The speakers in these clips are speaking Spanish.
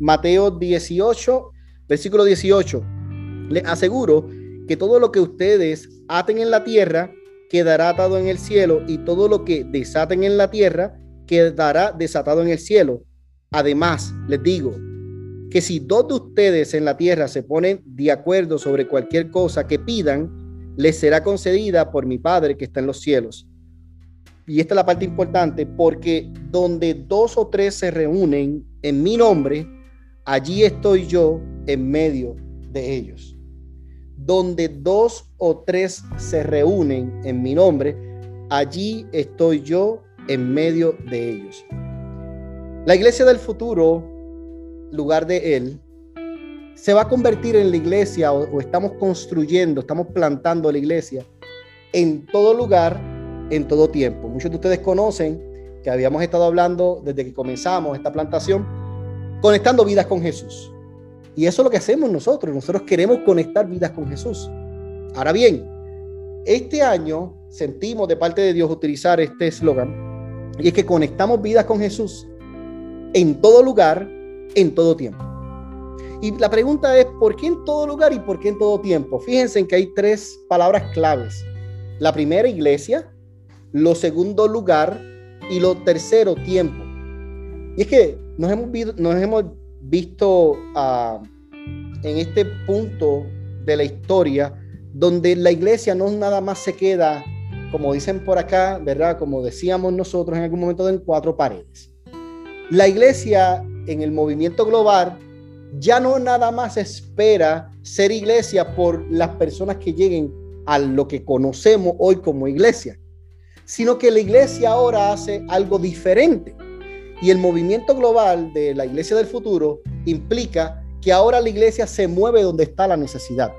Mateo 18, versículo 18. Les aseguro que todo lo que ustedes aten en la tierra quedará atado en el cielo y todo lo que desaten en la tierra quedará desatado en el cielo. Además, les digo que si dos de ustedes en la tierra se ponen de acuerdo sobre cualquier cosa que pidan, les será concedida por mi Padre que está en los cielos. Y esta es la parte importante, porque donde dos o tres se reúnen en mi nombre, allí estoy yo en medio de ellos donde dos o tres se reúnen en mi nombre, allí estoy yo en medio de ellos. La iglesia del futuro, lugar de Él, se va a convertir en la iglesia o, estamos construyendo, estamos plantando la iglesia en todo lugar, en todo tiempo. Muchos de ustedes conocen que habíamos estado hablando desde que comenzamos esta plantación, conectando vidas con Jesús. Y eso es lo que hacemos nosotros. Nosotros queremos conectar vidas con Jesús. Ahora bien, este año sentimos de parte de Dios utilizar este eslogan y es que conectamos vidas con Jesús en todo lugar, en todo tiempo. Y la pregunta es, ¿por qué en todo lugar y por qué en todo tiempo? Fíjense en que hay tres palabras claves. La primera, iglesia. Lo segundo, lugar. Y lo tercero, tiempo. Y es que nos hemos, visto ah, en este punto de la historia donde la iglesia no nada más se queda, como dicen por acá, ¿verdad? Como decíamos nosotros en algún momento, en cuatro paredes. La iglesia en el movimiento global ya no nada más espera ser iglesia por las personas que lleguen a lo que conocemos hoy como iglesia, sino que la iglesia ahora hace algo diferente. Y el movimiento global de la iglesia del futuro implica que ahora la iglesia se mueve donde está la necesidad.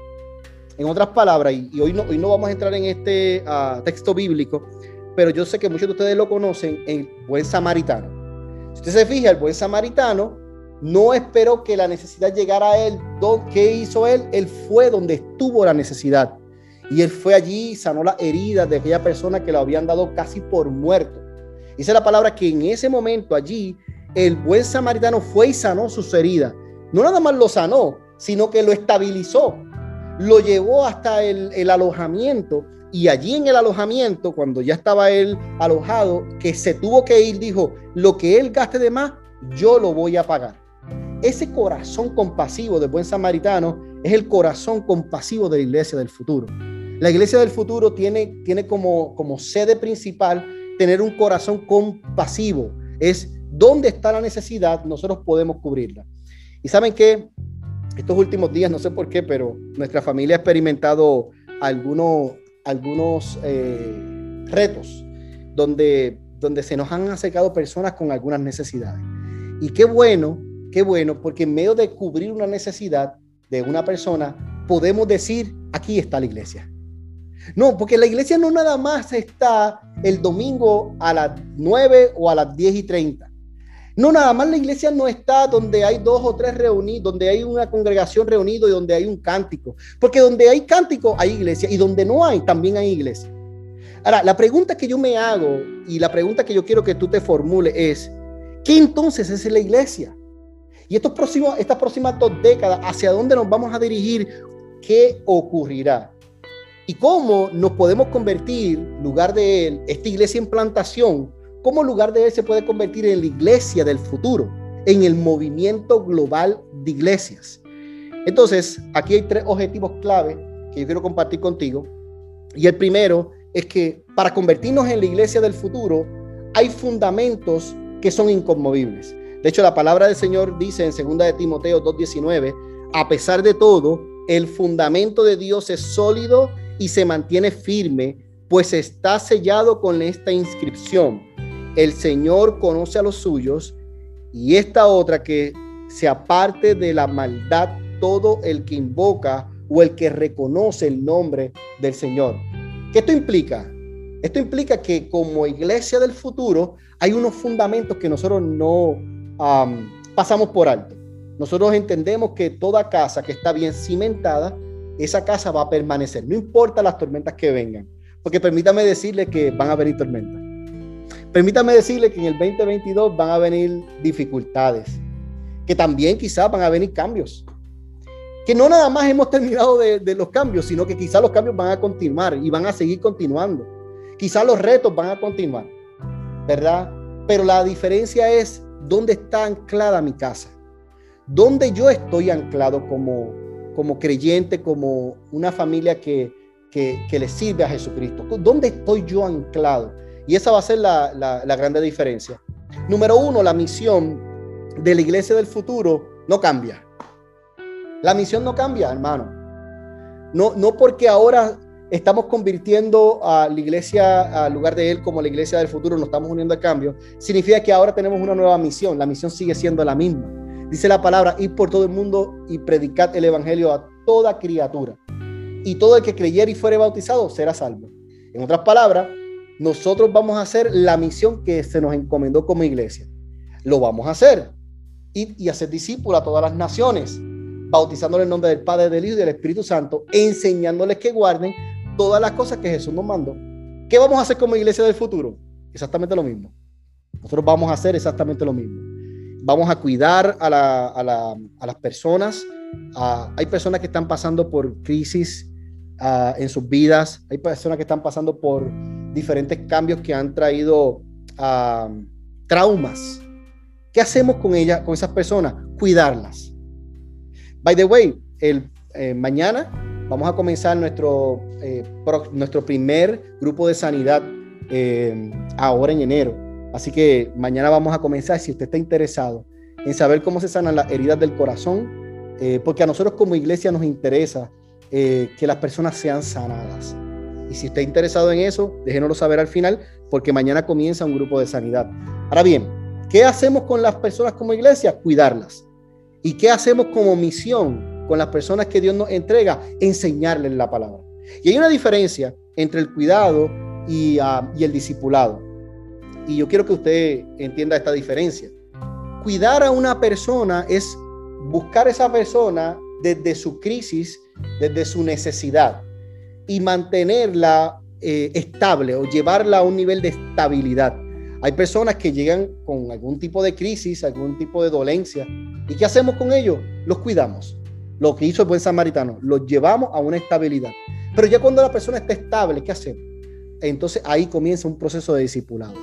En otras palabras, y, hoy, no, hoy no vamos a entrar en este ah, texto bíblico, pero yo sé que muchos de ustedes lo conocen, el buen samaritano. Si usted se fija, el buen samaritano no esperó que la necesidad llegara a él. ¿Qué hizo él? Él fue donde estuvo la necesidad. Y él fue allí y sanó las heridas de aquella persona que lo habían dado casi por muerto. Dice la palabra que en ese momento allí el buen samaritano fue y sanó sus heridas. No nada más lo sanó, sino que lo estabilizó. Lo llevó hasta el, alojamiento y allí en el alojamiento, cuando ya estaba él alojado, que se tuvo que ir, dijo, lo que él gaste de más, yo lo voy a pagar. Ese corazón compasivo del buen samaritano es el corazón compasivo de la iglesia del futuro. La iglesia del futuro tiene, tiene como, como sede principal tener un corazón compasivo. Es donde está la necesidad, nosotros podemos cubrirla. Y saben que estos últimos días, no sé por qué, pero nuestra familia ha experimentado algunos, algunos eh, retos donde, donde se nos han acercado personas con algunas necesidades. Y qué bueno, qué bueno, porque en medio de cubrir una necesidad de una persona, podemos decir, aquí está la iglesia. No, porque la iglesia no nada más está el domingo a las 9 o a las 10 y 30. No, nada más la iglesia no está donde hay dos o tres reunidos, donde hay una congregación reunida y donde hay un cántico. Porque donde hay cántico hay iglesia y donde no hay también hay iglesia. Ahora, la pregunta que yo me hago y la pregunta que yo quiero que tú te formules es, ¿qué entonces es la iglesia? Y estos próximos, estas próximas dos décadas, ¿hacia dónde nos vamos a dirigir? ¿Qué ocurrirá? Y cómo nos podemos convertir, lugar de esta iglesia en plantación, cómo lugar de él se puede convertir en la iglesia del futuro, en el movimiento global de iglesias. Entonces, aquí hay tres objetivos clave que yo quiero compartir contigo. Y el primero es que para convertirnos en la iglesia del futuro, hay fundamentos que son inconmovibles. De hecho, la palabra del Señor dice en 2 de Timoteo 2:19, a pesar de todo, el fundamento de Dios es sólido y se mantiene firme, pues está sellado con esta inscripción. El Señor conoce a los suyos y esta otra que se aparte de la maldad todo el que invoca o el que reconoce el nombre del Señor. ¿Qué esto implica? Esto implica que como iglesia del futuro hay unos fundamentos que nosotros no pasamos por alto. Nosotros entendemos que toda casa que está bien cimentada esa casa va a permanecer, no importa las tormentas que vengan. Porque permítame decirle que van a venir tormentas. Permítame decirle que en el 2022 van a venir dificultades. que también quizás van a venir cambios. Que no nada más hemos terminado de, los cambios, sino que quizás los cambios van a continuar y van a seguir continuando. Quizás los retos van a continuar, ¿verdad? Pero la diferencia es dónde está anclada mi casa. Dónde yo estoy anclado como, como creyente, como una familia que, que, le sirve a Jesucristo. ¿Dónde estoy yo anclado? Y esa va a ser la, la, la grande diferencia. Número uno, la misión de la iglesia del futuro no cambia. La misión no cambia, hermano. No, no porque ahora estamos convirtiendo a la iglesia, al lugar de Él, como la iglesia del futuro, nos estamos uniendo al cambio, significa que ahora tenemos una nueva misión. La misión sigue siendo la misma. Dice la palabra, ir por todo el mundo y predicar el evangelio a toda criatura. Y todo el que creyere y fuere bautizado será salvo. En otras palabras, nosotros vamos a hacer la misión que se nos encomendó como iglesia. Lo vamos a hacer. Ir y hacer discípulos a todas las naciones, bautizándole en nombre del Padre, del Hijo y del Espíritu Santo, enseñándoles que guarden todas las cosas que Jesús nos mandó. ¿Qué vamos a hacer como iglesia del futuro? Exactamente lo mismo. Nosotros vamos a hacer exactamente lo mismo. Vamos a cuidar a, las personas. hay personas que están pasando por crisis en sus vidas. Hay personas que están pasando por diferentes cambios que han traído traumas. ¿Qué hacemos con ellas, con esas personas? Cuidarlas. By the way, el eh, mañana Vamos a comenzar nuestro, eh, nuestro primer grupo de sanidad eh, ahora en enero. Así que mañana vamos a comenzar, si usted está interesado en saber cómo se sanan las heridas del corazón, eh, porque a nosotros como iglesia nos interesa que las personas sean sanadas. Y si está interesado en eso, déjenoslo saber al final, porque mañana comienza un grupo de sanidad. Ahora bien, ¿qué hacemos con las personas como iglesia? Cuidarlas. ¿Y qué hacemos como misión? con las personas que Dios nos entrega, enseñarles la palabra. Y hay una diferencia entre el cuidado y, ah, y el discipulado. Y yo quiero que usted entienda esta diferencia. Cuidar a una persona es buscar a esa persona desde su crisis, desde su necesidad y mantenerla eh, estable o llevarla a un nivel de estabilidad. Hay personas que llegan con algún tipo de crisis, algún tipo de dolencia. ¿Y qué hacemos con ellos? Los cuidamos lo que hizo el buen samaritano, lo llevamos a una estabilidad. Pero ya cuando la persona está estable, ¿qué hacemos? Entonces ahí comienza un proceso de discipulado.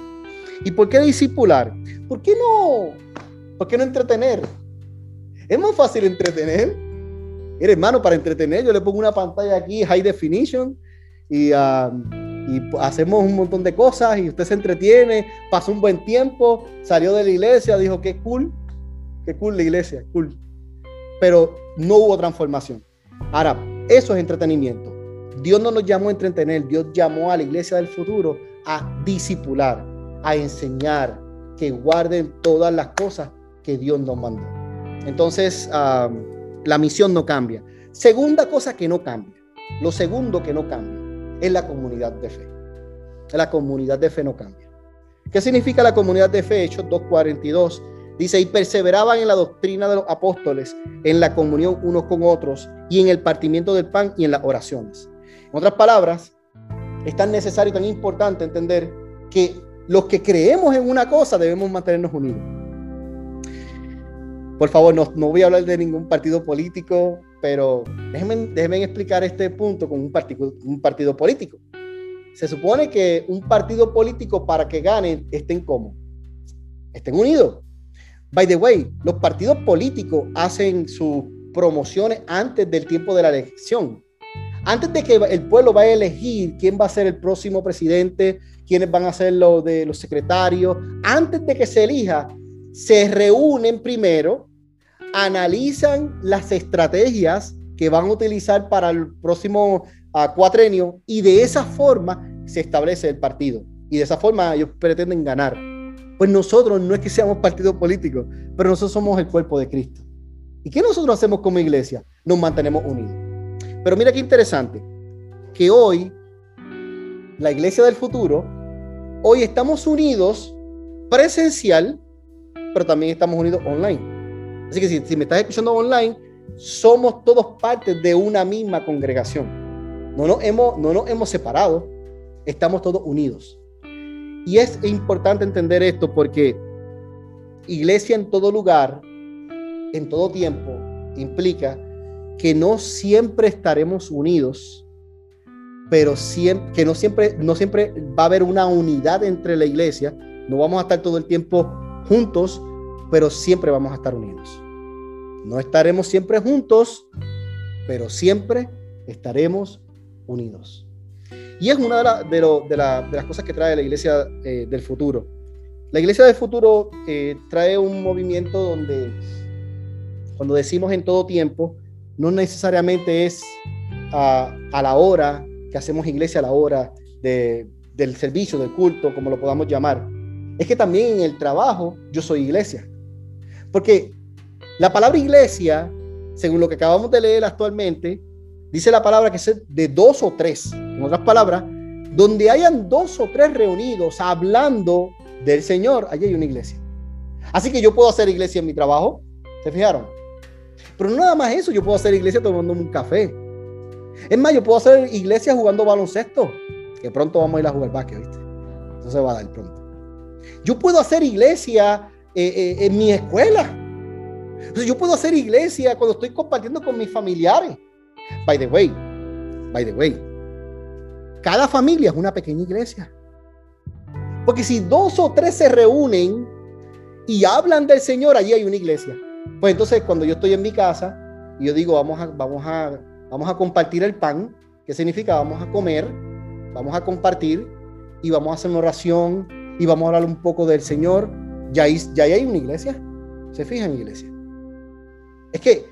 ¿Y por qué discipular? ¿Por qué no? ¿Por qué no entretener? Es más fácil entretener. Mira, hermano, para entretener, yo le pongo una pantalla aquí, high definition, y, ah, y hacemos un montón de cosas, y usted se entretiene, pasó un buen tiempo, salió de la iglesia, dijo, qué cool, qué cool la iglesia, cool pero no hubo transformación. Ahora, eso es entretenimiento. Dios no nos llamó a entretener, Dios llamó a la iglesia del futuro a disipular, a enseñar, que guarden todas las cosas que Dios nos mandó. Entonces, la misión no cambia. Segunda cosa que no cambia, lo segundo que no cambia, es la comunidad de fe. La comunidad de fe no cambia. ¿Qué significa la comunidad de fe? Hechos 2.42 Dice, y perseveraban en la doctrina de los apóstoles, en la comunión unos con otros, y en el partimiento del pan y en las oraciones. En otras palabras, es tan necesario tan importante entender que los que creemos en una cosa debemos mantenernos unidos. Por favor, no, voy a hablar de ningún partido político, pero déjenme, déjenme explicar este punto con un partido, un partido político. Se supone que un partido político para que gane estén como, estén unidos. By the way, los partidos políticos hacen sus promociones antes del tiempo de la elección. Antes de que el pueblo vaya a elegir quién va a ser el próximo presidente, quiénes van a ser los de los secretarios, antes de que se elija, se reúnen primero, analizan las estrategias que van a utilizar para el próximo uh, cuatrenio y de esa forma se establece el partido. Y de esa forma ellos pretenden ganar. Pues nosotros no es que seamos partido político, pero nosotros somos el cuerpo de Cristo. ¿Y qué nosotros hacemos como iglesia? Nos mantenemos unidos. Pero mira qué interesante, que hoy, la iglesia del futuro, hoy estamos unidos presencial, pero también estamos unidos online. Así que si, me estás escuchando online, somos todos parte de una misma congregación. No nos hemos, no nos hemos separado, estamos todos unidos. Y es importante entender esto porque iglesia en todo lugar en todo tiempo implica que no siempre estaremos unidos, pero siempre, que no siempre, no siempre va a haber una unidad entre la iglesia. No vamos a estar todo el tiempo juntos, pero siempre vamos a estar unidos. No estaremos siempre juntos, pero siempre estaremos unidos. Y es una de, de, las cosas que trae la iglesia eh, del futuro. La iglesia del futuro eh, trae un movimiento donde, cuando decimos en todo tiempo, no necesariamente es a, la hora que hacemos iglesia, a la hora del servicio, del culto, como lo podamos llamar. Es que también en el trabajo yo soy iglesia. Porque la palabra iglesia, según lo que acabamos de leer actualmente, dice la palabra que es de dos o tres. En otras palabras, donde hayan dos o tres reunidos hablando del Señor, allí hay una iglesia. Así que yo puedo hacer iglesia en mi trabajo. ¿Se fijaron? Pero no nada más eso, yo puedo hacer iglesia tomándome un café. Es más, yo puedo hacer iglesia jugando baloncesto, que pronto vamos a ir a jugar básquet, ¿viste? Eso se va a dar pronto. Yo puedo hacer iglesia eh, eh, en mi escuela. Yo puedo hacer iglesia cuando estoy compartiendo con mis familiares. By the way, by the way, cada familia es una pequeña iglesia. Porque si dos o tres se reúnen y hablan del Señor, allí hay una iglesia. Pues entonces cuando yo estoy en mi casa y yo digo, vamos a, vamos a, vamos a compartir el pan, ¿qué significa? Vamos a comer, vamos a compartir y vamos a hacer una oración y vamos a hablar un poco del Señor. Ya hay, ya hay una iglesia. ¿Se fijan, iglesia? Es que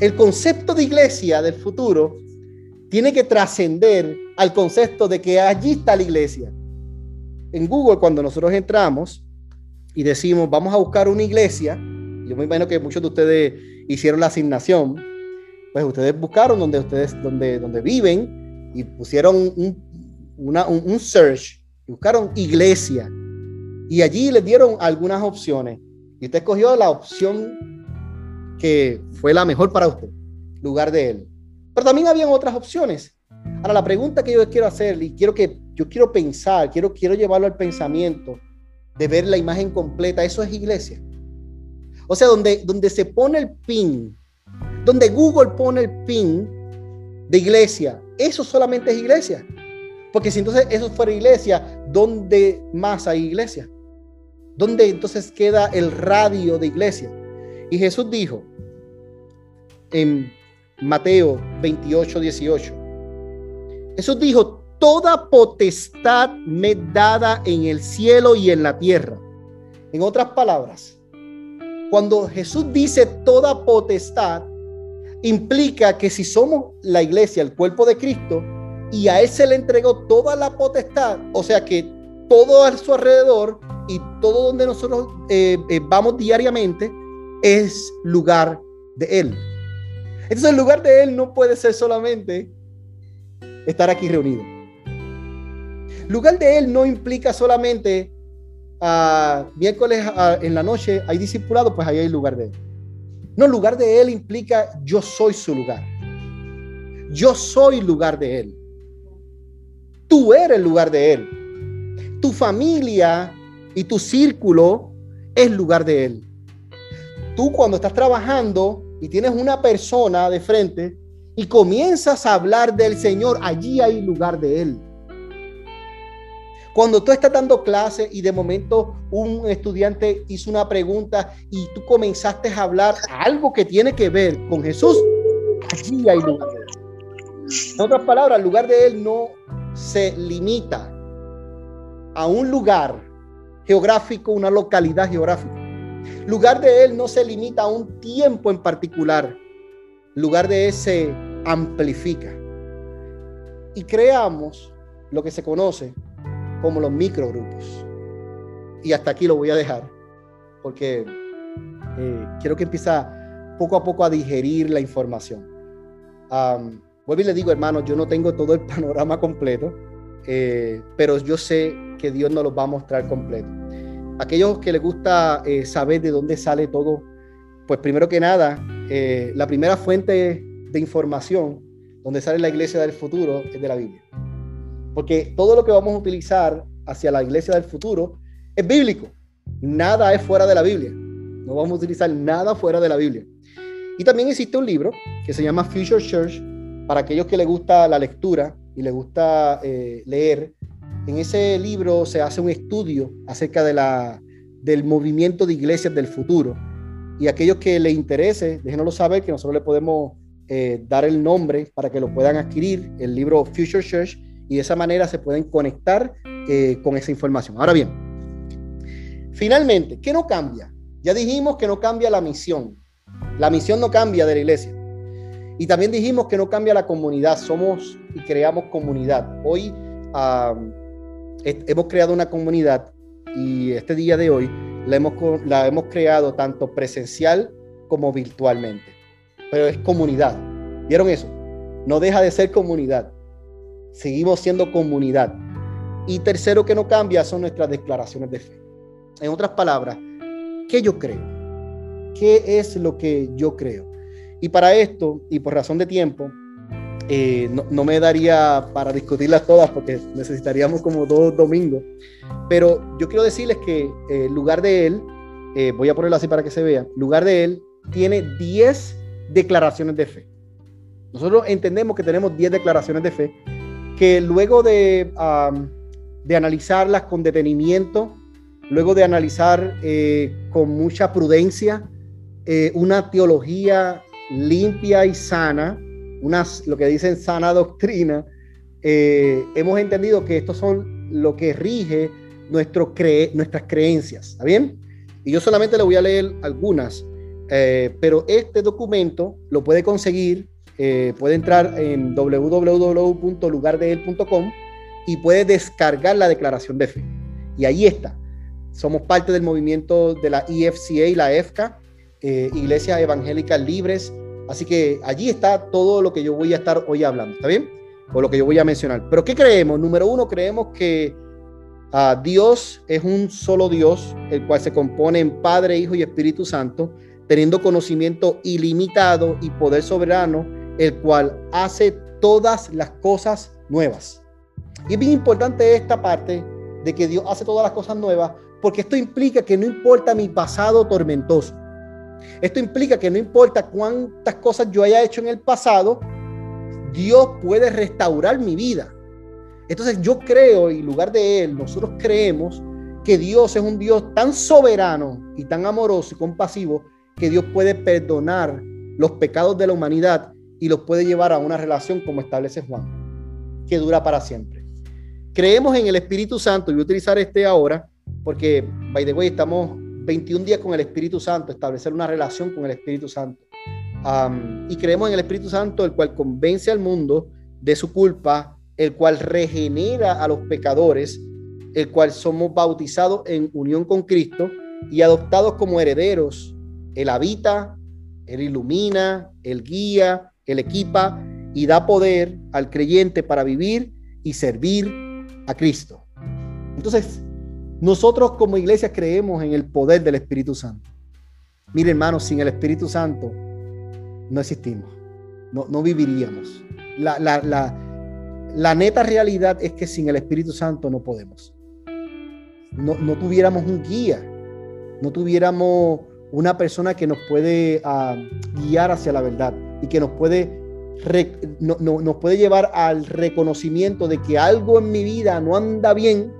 el concepto de iglesia del futuro tiene que trascender al concepto de que allí está la iglesia. En Google, cuando nosotros entramos y decimos, vamos a buscar una iglesia, yo me imagino que muchos de ustedes hicieron la asignación, pues ustedes buscaron donde ustedes, donde, donde viven y pusieron un, un, search, buscaron iglesia y allí les dieron algunas opciones y usted escogió la opción que fue la mejor para usted, lugar de él. Pero también habían otras opciones. Ahora la pregunta que yo quiero hacer y quiero que yo quiero pensar, quiero quiero llevarlo al pensamiento de ver la imagen completa, eso es iglesia. O sea, donde, donde se pone el pin, donde Google pone el pin de iglesia, eso solamente es iglesia. Porque si entonces eso fuera iglesia, ¿dónde más hay iglesia? ¿Dónde entonces queda el radio de iglesia? Y Jesús dijo en Mateo 28, 18, Jesús dijo, toda potestad me dada en el cielo y en la tierra. En otras palabras, cuando Jesús dice toda potestad, implica que si somos la iglesia, el cuerpo de Cristo, y a Él se le entregó toda la potestad, o sea que todo a su alrededor y todo donde nosotros eh, eh, vamos diariamente es lugar de Él. Entonces el lugar de Él no puede ser solamente estar aquí reunido. Lugar de Él no implica solamente miércoles en la noche hay discipulado, pues ahí hay lugar de él. No, lugar de él implica yo soy su lugar. Yo soy lugar de él. Tú eres lugar de él. Tu familia y tu círculo es lugar de él. Tú cuando estás trabajando y tienes una persona de frente y comienzas a hablar del Señor, allí hay lugar de él. Cuando tú estás dando clase y de momento un estudiante hizo una pregunta y tú comenzaste a hablar algo que tiene que ver con Jesús, allí hay lugar. En otras palabras, el lugar de él no se limita a un lugar geográfico, una localidad geográfica. El lugar de él no se limita a un tiempo en particular. El lugar de él se amplifica. Y creamos lo que se conoce como los microgrupos. Y hasta aquí lo voy a dejar, porque eh, quiero que empiece poco a poco a digerir la información. vuelvo y le digo, hermano, yo no tengo todo el panorama completo, eh, pero yo sé que Dios nos lo va a mostrar completo. Aquellos que les gusta eh, saber de dónde sale todo, pues primero que nada, la primera fuente de información donde sale la iglesia del futuro es de la Biblia. Porque todo lo que vamos a utilizar hacia la iglesia del futuro es bíblico. Nada es fuera de la Biblia. No vamos a utilizar nada fuera de la Biblia. Y también existe un libro que se llama Future Church para aquellos que les gusta la lectura y les gusta eh, leer. En ese libro se hace un estudio acerca de la, del movimiento de iglesias del futuro. Y aquellos que les interese, déjenoslo saber que nosotros le podemos eh, dar el nombre para que lo puedan adquirir, el libro Future Church, y de esa manera se pueden conectar eh, con esa información. Ahora bien, finalmente, ¿qué no cambia? Ya dijimos que no cambia la misión. La misión no cambia de la iglesia. Y también dijimos que no cambia la comunidad. Somos y creamos comunidad. Hoy hemos creado una comunidad y este día de hoy la hemos, la hemos creado tanto presencial como virtualmente. Pero es comunidad. ¿Vieron eso? No deja de ser comunidad. Seguimos siendo comunidad. Y tercero que no cambia son nuestras declaraciones de fe. En otras palabras, ¿qué yo creo? ¿Qué es lo que yo creo? Y para esto, y por razón de tiempo, eh, no, me daría para discutirlas todas porque necesitaríamos como dos domingos. Pero yo quiero decirles que eh, lugar de él, eh, voy a ponerlo así para que se vea, lugar de él tiene 10 declaraciones de fe. Nosotros entendemos que tenemos 10 declaraciones de fe que luego de, de analizarlas con detenimiento, luego de analizar con mucha prudencia, una teología limpia y sana, unas, lo que dicen sana doctrina, eh, hemos entendido que estos son lo que rige nuestro nuestras creencias. ¿Está bien? Y yo solamente le voy a leer algunas, eh, pero este documento lo puede conseguir, eh, puede entrar en www.lugardeel.com y puede descargar la declaración de fe. Y ahí está. Somos parte del movimiento de la EFCA y la EFCA, eh, iglesias evangélicas libres. Así que allí está todo lo que yo voy a estar hoy hablando, ¿está bien? O lo que yo voy a mencionar. Pero ¿qué creemos? Número uno, creemos que ah, Dios es un solo Dios, el cual se compone en Padre, Hijo y Espíritu Santo, teniendo conocimiento ilimitado y poder soberano, el cual hace todas las cosas nuevas. Y es bien importante esta parte de que Dios hace todas las cosas nuevas, porque esto implica que no importa mi pasado tormentoso, esto implica que no importa cuántas cosas yo haya hecho en el pasado, Dios puede restaurar mi vida. Entonces yo creo, y lugar de Él, nosotros creemos que Dios es un Dios tan soberano y tan amoroso y compasivo que Dios puede perdonar los pecados de la humanidad y los puede llevar a una relación como establece Juan, que dura para siempre. Creemos en el Espíritu Santo, y voy a utilizar este ahora, porque, by the way, estamos 21 días con el Espíritu Santo, establecer una relación con el Espíritu Santo. y creemos en el Espíritu Santo, el cual convence al mundo de su culpa, el cual regenera a los pecadores, el cual somos bautizados en unión con Cristo y adoptados como herederos. Él habita, Él ilumina, Él guía, Él equipa y da poder al creyente para vivir y servir a Cristo. Entonces, nosotros como iglesia creemos en el poder del Espíritu Santo. Mire hermanos, sin el Espíritu Santo no existimos, no, no viviríamos. La, la, la, la, neta realidad es que sin el Espíritu Santo no podemos. No, no tuviéramos un guía, no tuviéramos una persona que nos puede ah, guiar hacia la verdad y que nos puede, no, nos puede llevar al reconocimiento de que algo en mi vida no anda bien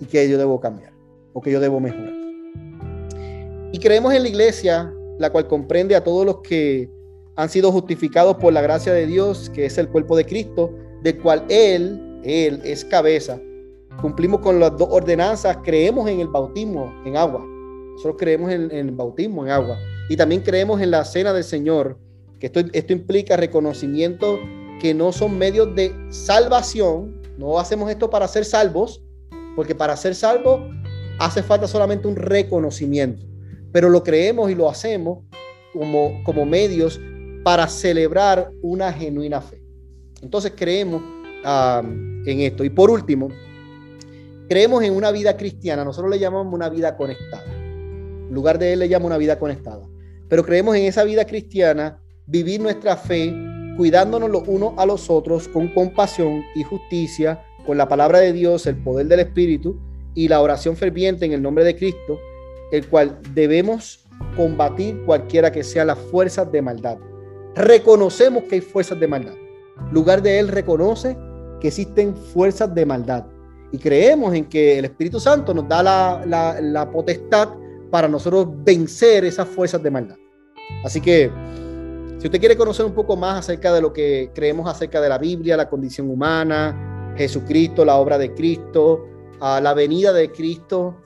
y que yo debo cambiar o que yo debo mejorar. Y creemos en la iglesia, la cual comprende a todos los que han sido justificados por la gracia de Dios, que es el cuerpo de Cristo, del cual Él, Él es cabeza. Cumplimos con las dos ordenanzas, creemos en el bautismo en agua. Nosotros creemos en, el bautismo en agua. Y también creemos en la cena del Señor, que esto, esto implica reconocimiento que no son medios de salvación. No hacemos esto para ser salvos, porque para ser salvo hace falta solamente un reconocimiento, pero lo creemos y lo hacemos como, como medios para celebrar una genuina fe. Entonces creemos en esto. Y por último, creemos en una vida cristiana. Nosotros le llamamos una vida conectada. En lugar de él le llama una vida conectada. Pero creemos en esa vida cristiana, vivir nuestra fe, cuidándonos los unos a los otros con compasión y justicia, con la palabra de Dios, el poder del Espíritu y la oración ferviente en el nombre de Cristo, el cual debemos combatir cualquiera que sea las fuerzas de maldad. Reconocemos que hay fuerzas de maldad. Lugar de Él reconoce que existen fuerzas de maldad. Y creemos en que el Espíritu Santo nos da la, la potestad para nosotros vencer esas fuerzas de maldad. Así que, si usted quiere conocer un poco más acerca de lo que creemos acerca de la Biblia, la condición humana, Jesucristo, la obra de Cristo, la venida de Cristo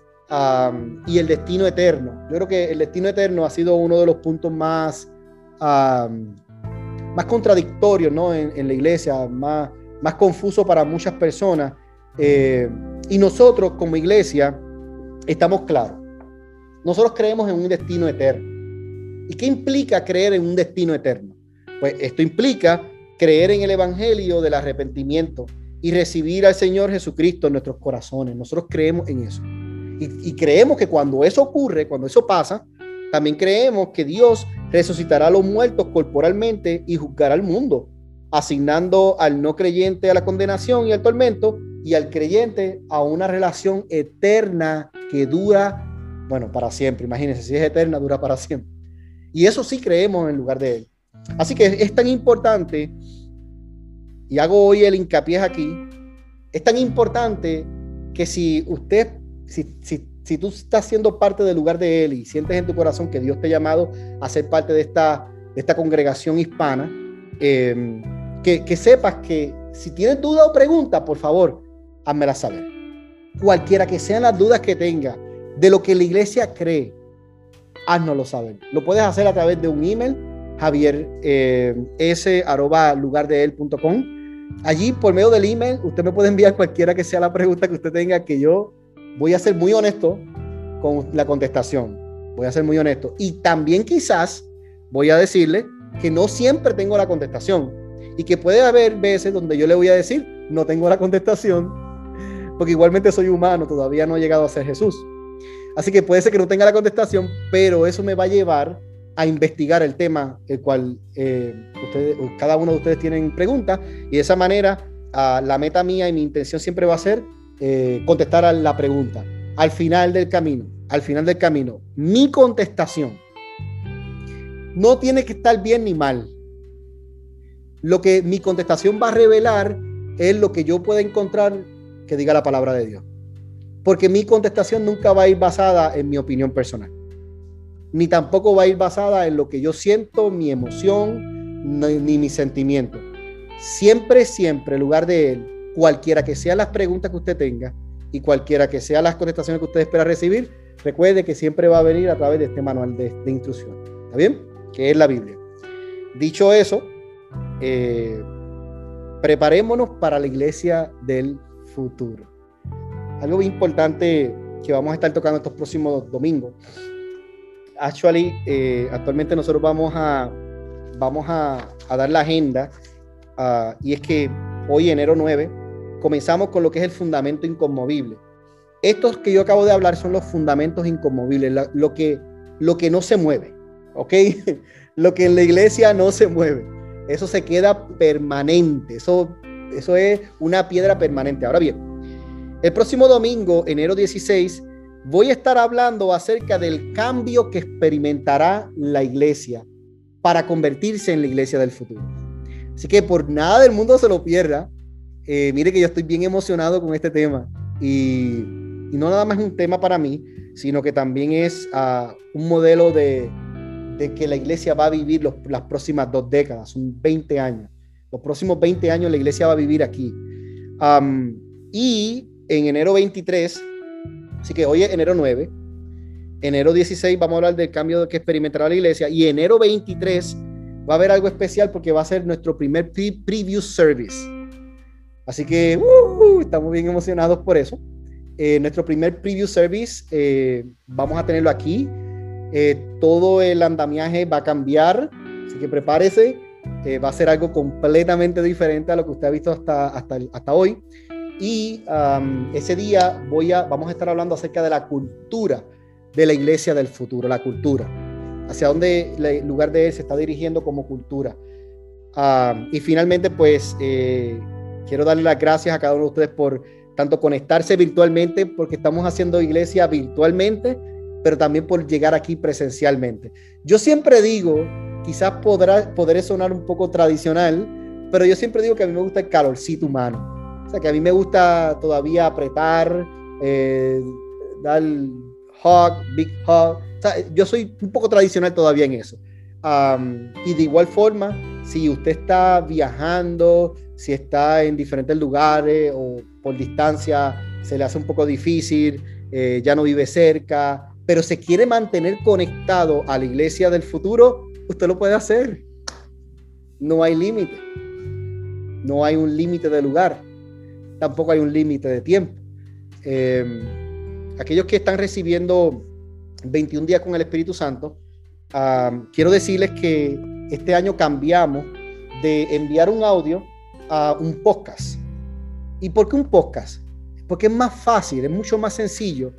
y el destino eterno. Yo creo que el destino eterno ha sido uno de los puntos más, más contradictorios ¿no? en, la iglesia, más, más confuso para muchas personas. Eh, y nosotros como iglesia estamos claros. Nosotros creemos en un destino eterno. ¿Y qué implica creer en un destino eterno? Pues esto implica creer en el Evangelio del arrepentimiento, y recibir al Señor Jesucristo en nuestros corazones. Nosotros creemos en eso. Y, creemos que cuando eso ocurre, cuando eso pasa, también creemos que Dios resucitará a los muertos corporalmente y juzgará al mundo, asignando al no creyente a la condenación y al tormento y al creyente a una relación eterna que dura, bueno, para siempre. Imagínense, si es eterna, dura para siempre. Y eso sí creemos en lugar de Él. Así que es tan importante y hago hoy el hincapié aquí, es tan importante que si usted, si, si, tú estás siendo parte del lugar de Él y sientes en tu corazón que Dios te ha llamado a ser parte de esta, esta congregación hispana, em, que, que sepas que si tienes duda o pregunta, por favor, házmela saber. Cualquiera que sean las dudas que tenga de lo que la iglesia cree, háznoslo saber. Lo puedes hacer a través de un email, javier eh, Allí, por medio del email, usted me puede enviar cualquiera que sea la pregunta que usted tenga, que yo voy a ser muy honesto con la contestación. Voy a ser muy honesto. Y también quizás voy a decirle que no siempre tengo la contestación y que puede haber veces donde yo le voy a decir, no tengo la contestación, porque igualmente soy humano, todavía no he llegado a ser Jesús. Así que puede ser que no tenga la contestación, pero eso me va a llevar a investigar el tema el cual eh, ustedes, cada uno de ustedes tienen preguntas y de esa manera la meta mía y mi intención siempre va a ser eh, contestar a la pregunta al final del camino, al final del camino. Mi contestación no tiene que estar bien ni mal. Lo que mi contestación va a revelar es lo que yo pueda encontrar que diga la palabra de Dios. Porque mi contestación nunca va a ir basada en mi opinión personal ni tampoco va a ir basada en lo que yo siento, mi emoción, ni, mi sentimiento. Siempre, siempre, en lugar de él, cualquiera que sean las preguntas que usted tenga y cualquiera que sean las contestaciones que usted espera recibir, recuerde que siempre va a venir a través de este manual de, instrucción. ¿Está bien? Que es la Biblia. Dicho eso, eh, preparémonos para la iglesia del futuro. Algo importante que vamos a estar tocando estos próximos domingos actually, eh, actualmente nosotros vamos a, vamos a, dar la agenda ah, y es que hoy, enero 9, comenzamos con lo que es el fundamento inconmovible. Estos que yo acabo de hablar son los fundamentos inconmovibles, lo, que, lo que no se mueve, ¿ok? lo que en la iglesia no se mueve. Eso se queda permanente, eso, eso es una piedra permanente. Ahora bien, el próximo domingo, enero 16, voy a estar hablando acerca del cambio que experimentará la iglesia para convertirse en la iglesia del futuro. Así que por nada del mundo se lo pierda. Eh, mire que yo estoy bien emocionado con este tema y, no nada más un tema para mí, sino que también es ah, un modelo de, que la iglesia va a vivir las próximas dos décadas, son 20 años. Los próximos 20 años la iglesia va a vivir aquí. y en enero 23 Así que hoy es enero 9. Enero 16 vamos a hablar del cambio que experimentará la iglesia. Y enero 23 va a haber algo especial porque va a ser nuestro primer preview service. Así que uh, estamos bien emocionados por eso. Eh, nuestro primer preview service eh, vamos a tenerlo aquí. Eh, todo el andamiaje va a cambiar. Así que prepárese. va a ser algo completamente diferente a lo que usted ha visto hasta, hasta, hasta hoy. Y ese día voy a, vamos a estar hablando acerca de la cultura de la iglesia del futuro, la cultura, hacia dónde el lugar de él se está dirigiendo como cultura. y finalmente, pues, eh, quiero darle las gracias a cada uno de ustedes por tanto conectarse virtualmente, porque estamos haciendo iglesia virtualmente, pero también por llegar aquí presencialmente. Yo siempre digo, quizás podrá, podré sonar un poco tradicional, pero yo siempre digo que a mí me gusta el calorcito humano. O sea, que a mí me gusta todavía apretar, eh, dar hug, big hug. O sea, yo soy un poco tradicional todavía en eso. y de igual forma, si usted está viajando, si está en diferentes lugares o por distancia se le hace un poco difícil, eh, ya no vive cerca, pero se quiere mantener conectado a la iglesia del futuro, usted lo puede hacer. No hay límite. No hay un límite de lugar. Tampoco hay un límite de tiempo. Em, aquellos que están recibiendo 21 días con el Espíritu Santo, quiero decirles que este año cambiamos de enviar un audio a un podcast. ¿Y por qué un podcast? Porque es más fácil, es mucho más sencillo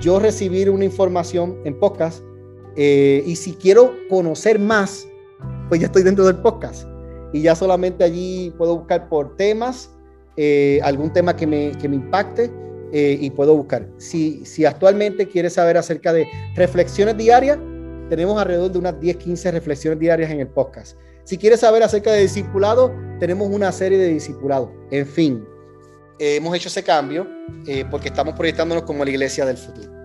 yo recibir una información en podcast eh, y si quiero conocer más, pues ya estoy dentro del podcast y ya solamente allí puedo buscar por temas, eh, algún tema que me, que me impacte eh, y puedo buscar. Si, si actualmente quieres saber acerca de reflexiones diarias, tenemos alrededor de unas 10, 15 reflexiones diarias en el podcast. Si quieres saber acerca de discipulado, tenemos una serie de discipulado. En fin, hemos hecho ese cambio porque estamos proyectándonos como la iglesia del futuro.